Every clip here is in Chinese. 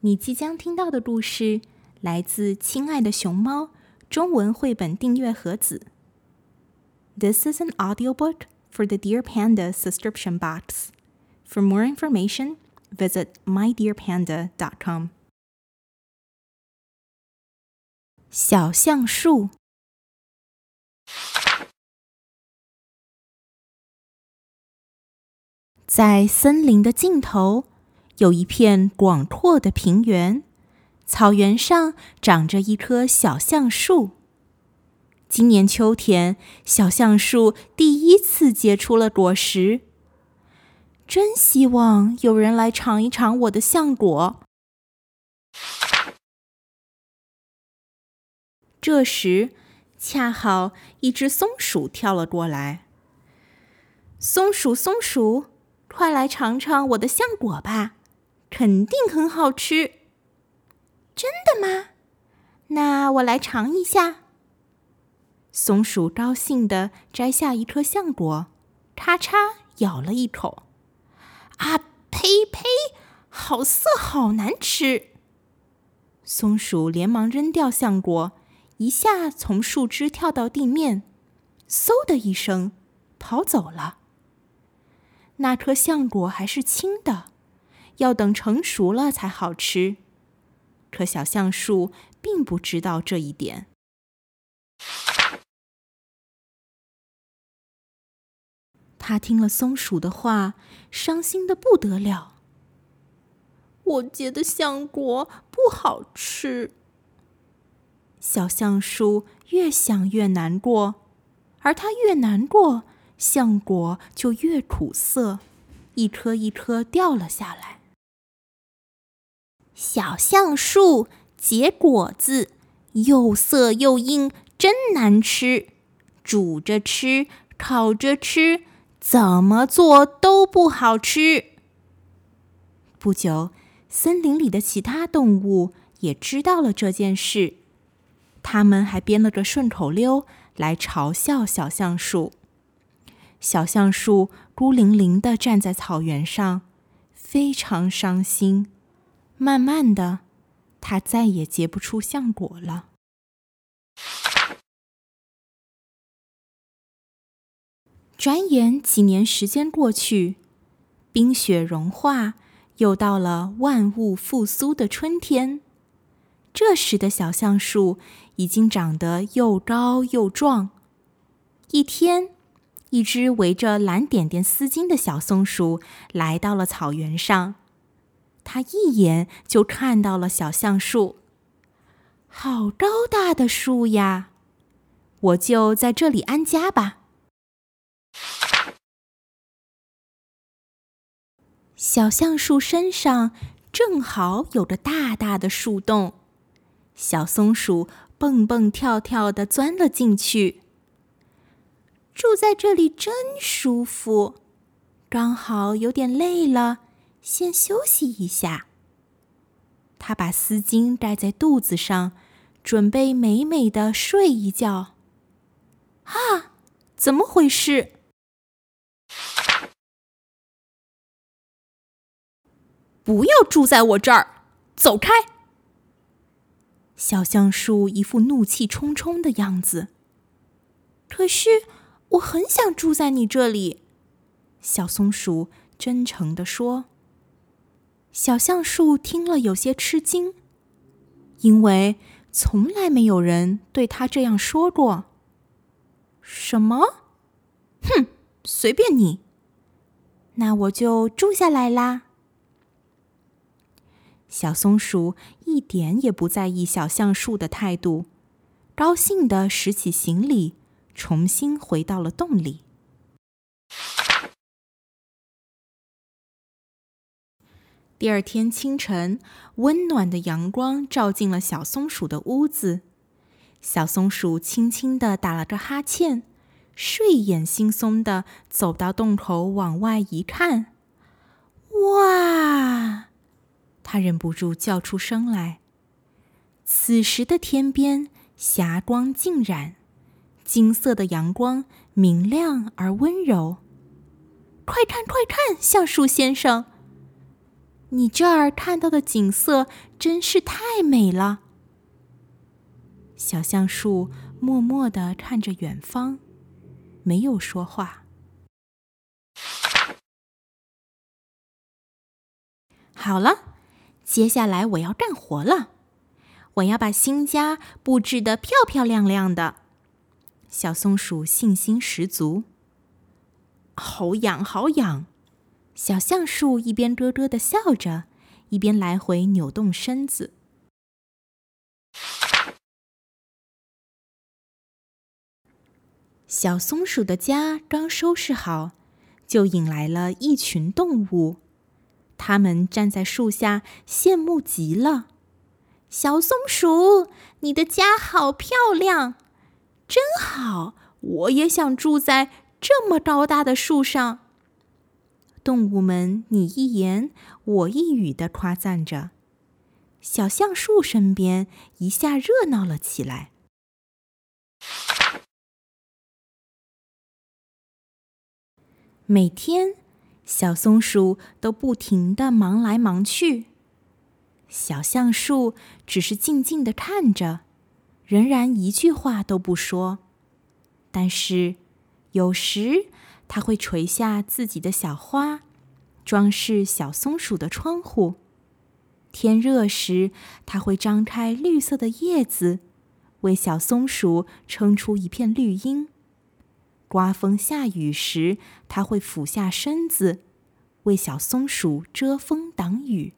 你即将听到的故事来自《亲爱的熊猫》中文绘本订阅盒子。This is an audiobook for the Dear Panda subscription box. For more information, visit mydearpanda.com. 小橡树在森林的尽头。有一片广阔的平原，草原上长着一棵小橡树。今年秋天，小橡树第一次结出了果实。真希望有人来尝一尝我的橡果。这时，恰好一只松鼠跳了过来。松鼠，松鼠，快来尝尝我的橡果吧！肯定很好吃，真的吗？那我来尝一下。松鼠高兴地摘下一颗橡果，咔嚓咬了一口。啊呸呸！好涩，好难吃。松鼠连忙扔掉橡果，一下从树枝跳到地面，嗖的一声跑走了。那颗橡果还是青的。要等成熟了才好吃，可小橡树并不知道这一点。他听了松鼠的话，伤心的不得了。我结的橡果不好吃。小橡树越想越难过，而他越难过，橡果就越苦涩，一颗一颗掉了下来。小橡树结果子，又涩又硬，真难吃。煮着吃，烤着吃，怎么做都不好吃。不久，森林里的其他动物也知道了这件事，他们还编了个顺口溜来嘲笑小橡树。小橡树孤零零的站在草原上，非常伤心。慢慢的，它再也结不出橡果了。转眼几年时间过去，冰雪融化，又到了万物复苏的春天。这时的小橡树已经长得又高又壮。一天，一只围着蓝点点丝巾的小松鼠来到了草原上。他一眼就看到了小橡树，好高大的树呀！我就在这里安家吧。小橡树身上正好有个大大的树洞，小松鼠蹦蹦跳跳的钻了进去。住在这里真舒服，刚好有点累了。先休息一下。他把丝巾盖在肚子上，准备美美的睡一觉。啊，怎么回事？不要住在我这儿，走开！小橡树一副怒气冲冲的样子。可是我很想住在你这里，小松鼠真诚地说。小橡树听了有些吃惊，因为从来没有人对他这样说过。什么？哼，随便你。那我就住下来啦。小松鼠一点也不在意小橡树的态度，高兴的拾起行李，重新回到了洞里。第二天清晨，温暖的阳光照进了小松鼠的屋子。小松鼠轻轻的打了个哈欠，睡眼惺忪的走到洞口，往外一看，哇！它忍不住叫出声来。此时的天边霞光尽染，金色的阳光明亮而温柔。快看，快看，橡树先生！你这儿看到的景色真是太美了。”小橡树默默的看着远方，没有说话。好了，接下来我要干活了。我要把新家布置的漂漂亮亮的。小松鼠信心十足。好痒，好痒！小橡树一边咯咯的笑着，一边来回扭动身子。小松鼠的家刚收拾好，就引来了一群动物。它们站在树下，羡慕极了。小松鼠，你的家好漂亮，真好！我也想住在这么高大的树上。动物们你一言我一语的夸赞着，小橡树身边一下热闹了起来。每天，小松鼠都不停的忙来忙去。小橡树只是静静的看着，仍然一句话都不说。但是，有时它会垂下自己的小花，装饰小松鼠的窗户。天热时，它会张开绿色的叶子，为小松鼠撑出一片绿荫。刮风下雨时，它会俯下身子，为小松鼠遮风挡雨。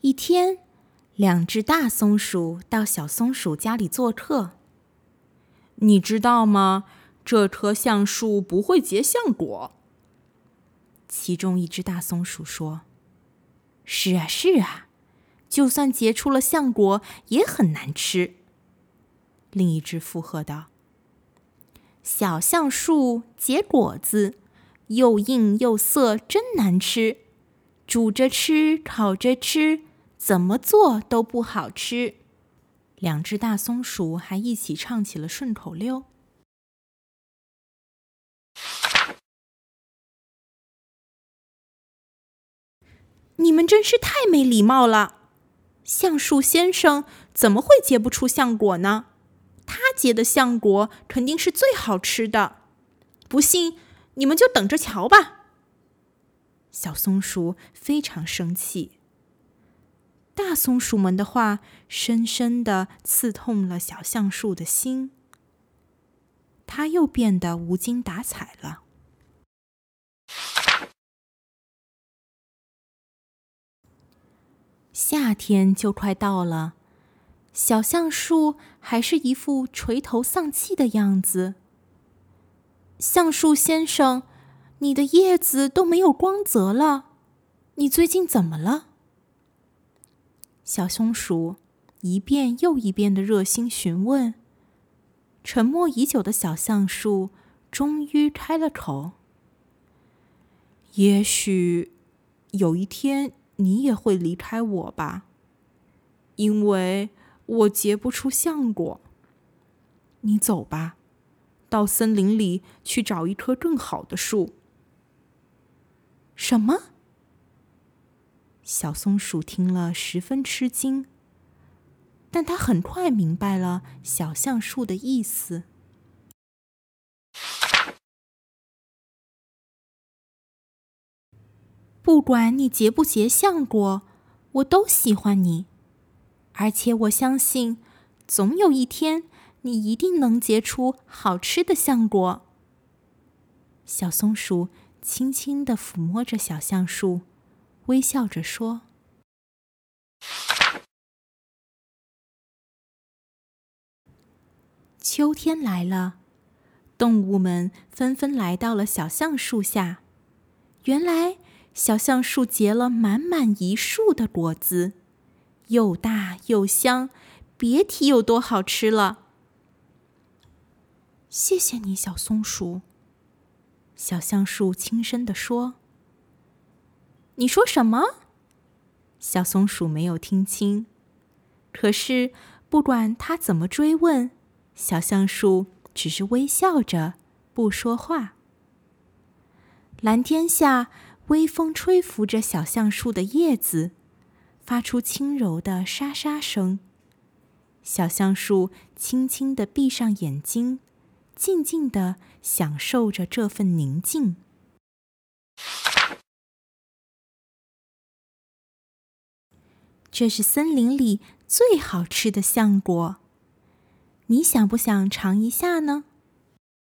一天，两只大松鼠到小松鼠家里做客。你知道吗？这棵橡树不会结橡果。其中一只大松鼠说：“是啊，是啊，就算结出了橡果，也很难吃。”另一只附和道：“小橡树结果子，又硬又涩，真难吃。煮着吃，烤着吃。”怎么做都不好吃。两只大松鼠还一起唱起了顺口溜。你们真是太没礼貌了！橡树先生怎么会结不出橡果呢？他结的橡果肯定是最好吃的。不信，你们就等着瞧吧。小松鼠非常生气。大松鼠们的话深深的刺痛了小橡树的心，它又变得无精打采了。夏天就快到了，小橡树还是一副垂头丧气的样子。橡树先生，你的叶子都没有光泽了，你最近怎么了？小松鼠一遍又一遍的热心询问，沉默已久的小橡树终于开了口：“也许有一天你也会离开我吧，因为我结不出橡果。你走吧，到森林里去找一棵更好的树。”什么？小松鼠听了十分吃惊，但它很快明白了小橡树的意思。不管你结不结橡果，我都喜欢你，而且我相信，总有一天你一定能结出好吃的橡果。小松鼠轻轻的抚摸着小橡树。微笑着说：“秋天来了，动物们纷纷来到了小橡树下。原来，小橡树结了满满一树的果子，又大又香，别提有多好吃了。谢谢你，小松鼠。”小橡树轻声地说。你说什么？小松鼠没有听清。可是，不管它怎么追问，小橡树只是微笑着不说话。蓝天下，微风吹拂着小橡树的叶子，发出轻柔的沙沙声。小橡树轻轻地闭上眼睛，静静地享受着这份宁静。这是森林里最好吃的橡果，你想不想尝一下呢？